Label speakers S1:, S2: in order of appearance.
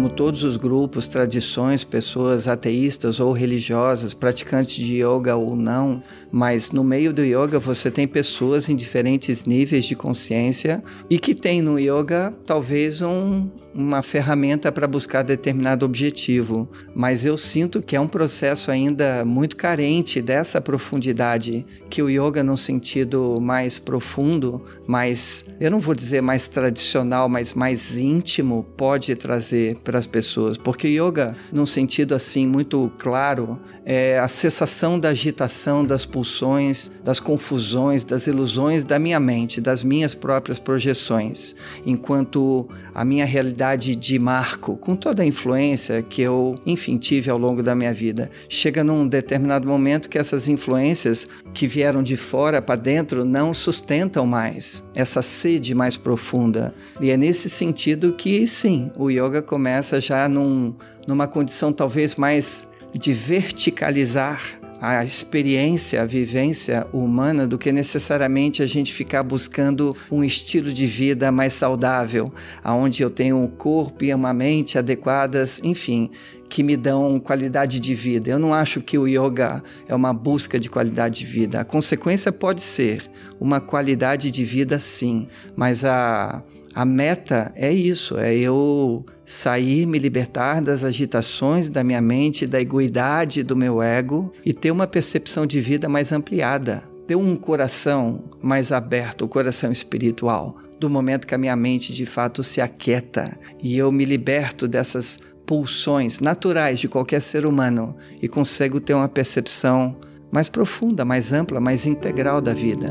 S1: como todos os grupos, tradições, pessoas ateístas ou religiosas, praticantes de yoga ou não, mas no meio do yoga você tem pessoas em diferentes níveis de consciência e que tem no yoga talvez um, uma ferramenta para buscar determinado objetivo, mas eu sinto que é um processo ainda muito carente dessa profundidade que o yoga no sentido mais profundo, mais, eu não vou dizer mais tradicional, mas mais íntimo pode trazer para as pessoas, porque yoga num sentido assim muito claro é a cessação da agitação, das pulsões, das confusões, das ilusões da minha mente, das minhas próprias projeções, enquanto a minha realidade de marco, com toda a influência que eu, enfim, tive ao longo da minha vida, chega num determinado momento que essas influências que vieram de fora para dentro não sustentam mais essa sede mais profunda. E é nesse sentido que, sim, o yoga começa já num, numa condição talvez mais de verticalizar a experiência, a vivência humana do que necessariamente a gente ficar buscando um estilo de vida mais saudável, aonde eu tenho um corpo e uma mente adequadas, enfim, que me dão qualidade de vida. Eu não acho que o yoga é uma busca de qualidade de vida. A consequência pode ser uma qualidade de vida, sim, mas a a meta é isso, é eu sair, me libertar das agitações da minha mente, da egoidade do meu ego e ter uma percepção de vida mais ampliada, ter um coração mais aberto, o coração espiritual, do momento que a minha mente de fato se aquieta e eu me liberto dessas pulsões naturais de qualquer ser humano e consigo ter uma percepção mais profunda, mais ampla, mais integral da vida.